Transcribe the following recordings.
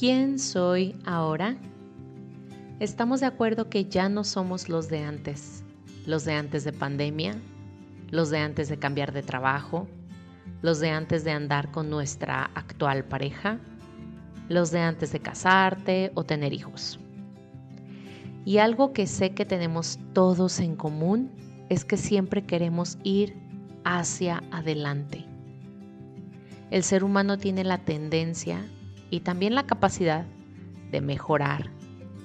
¿Quién soy ahora? Estamos de acuerdo que ya no somos los de antes, los de antes de pandemia, los de antes de cambiar de trabajo, los de antes de andar con nuestra actual pareja, los de antes de casarte o tener hijos. Y algo que sé que tenemos todos en común es que siempre queremos ir hacia adelante. El ser humano tiene la tendencia y también la capacidad de mejorar,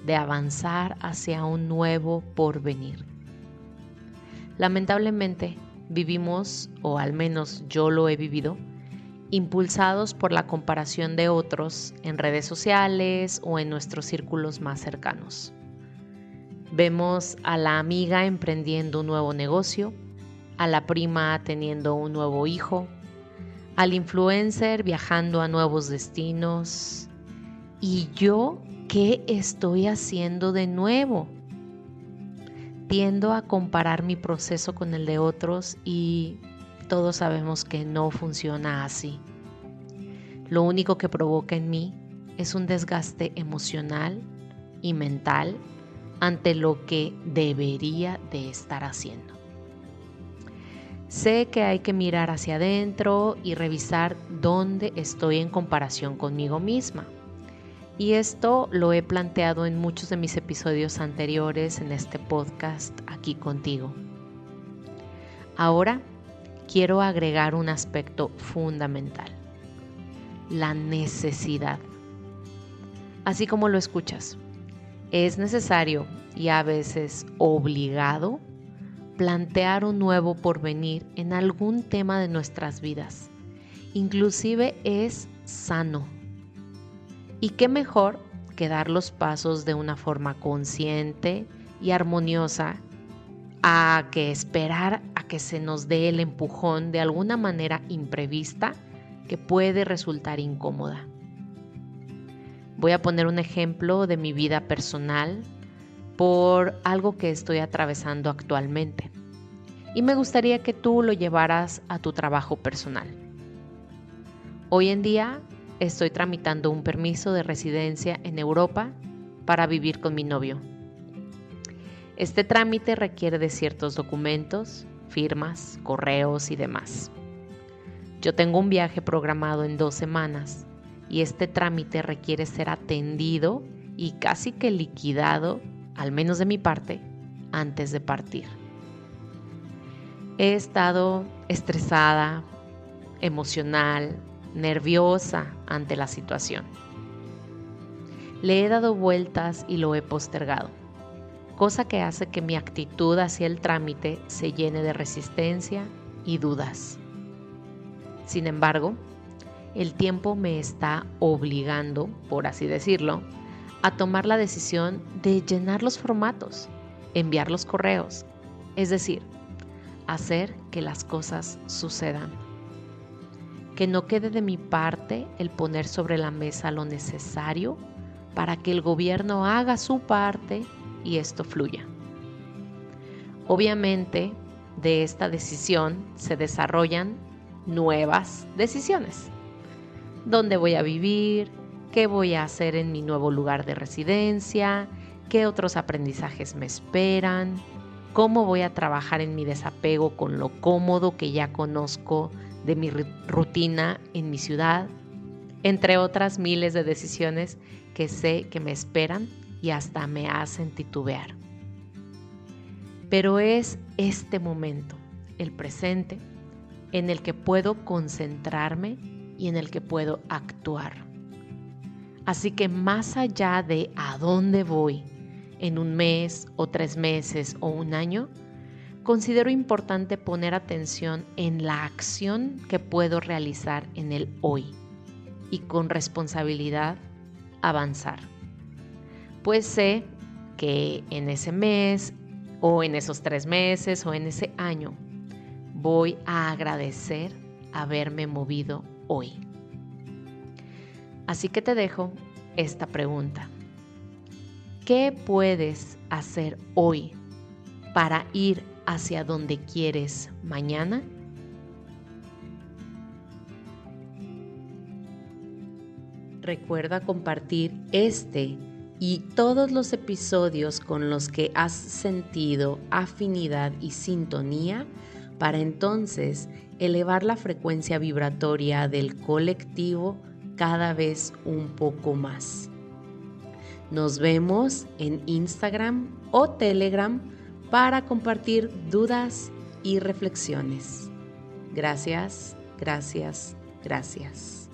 de avanzar hacia un nuevo porvenir. Lamentablemente vivimos, o al menos yo lo he vivido, impulsados por la comparación de otros en redes sociales o en nuestros círculos más cercanos. Vemos a la amiga emprendiendo un nuevo negocio, a la prima teniendo un nuevo hijo, al influencer viajando a nuevos destinos. ¿Y yo qué estoy haciendo de nuevo? Tiendo a comparar mi proceso con el de otros y todos sabemos que no funciona así. Lo único que provoca en mí es un desgaste emocional y mental ante lo que debería de estar haciendo. Sé que hay que mirar hacia adentro y revisar dónde estoy en comparación conmigo misma. Y esto lo he planteado en muchos de mis episodios anteriores en este podcast aquí contigo. Ahora quiero agregar un aspecto fundamental, la necesidad. Así como lo escuchas, es necesario y a veces obligado plantear un nuevo porvenir en algún tema de nuestras vidas. Inclusive es sano. ¿Y qué mejor que dar los pasos de una forma consciente y armoniosa a que esperar a que se nos dé el empujón de alguna manera imprevista que puede resultar incómoda? Voy a poner un ejemplo de mi vida personal por algo que estoy atravesando actualmente. Y me gustaría que tú lo llevaras a tu trabajo personal. Hoy en día estoy tramitando un permiso de residencia en Europa para vivir con mi novio. Este trámite requiere de ciertos documentos, firmas, correos y demás. Yo tengo un viaje programado en dos semanas y este trámite requiere ser atendido y casi que liquidado al menos de mi parte, antes de partir. He estado estresada, emocional, nerviosa ante la situación. Le he dado vueltas y lo he postergado, cosa que hace que mi actitud hacia el trámite se llene de resistencia y dudas. Sin embargo, el tiempo me está obligando, por así decirlo, a tomar la decisión de llenar los formatos, enviar los correos, es decir, hacer que las cosas sucedan. Que no quede de mi parte el poner sobre la mesa lo necesario para que el gobierno haga su parte y esto fluya. Obviamente, de esta decisión se desarrollan nuevas decisiones. ¿Dónde voy a vivir? Qué voy a hacer en mi nuevo lugar de residencia, qué otros aprendizajes me esperan, cómo voy a trabajar en mi desapego con lo cómodo que ya conozco de mi rutina en mi ciudad, entre otras miles de decisiones que sé que me esperan y hasta me hacen titubear. Pero es este momento, el presente, en el que puedo concentrarme y en el que puedo actuar. Así que más allá de a dónde voy en un mes o tres meses o un año, considero importante poner atención en la acción que puedo realizar en el hoy y con responsabilidad avanzar. Pues sé que en ese mes o en esos tres meses o en ese año voy a agradecer haberme movido hoy. Así que te dejo esta pregunta. ¿Qué puedes hacer hoy para ir hacia donde quieres mañana? Recuerda compartir este y todos los episodios con los que has sentido afinidad y sintonía para entonces elevar la frecuencia vibratoria del colectivo cada vez un poco más. Nos vemos en Instagram o Telegram para compartir dudas y reflexiones. Gracias, gracias, gracias.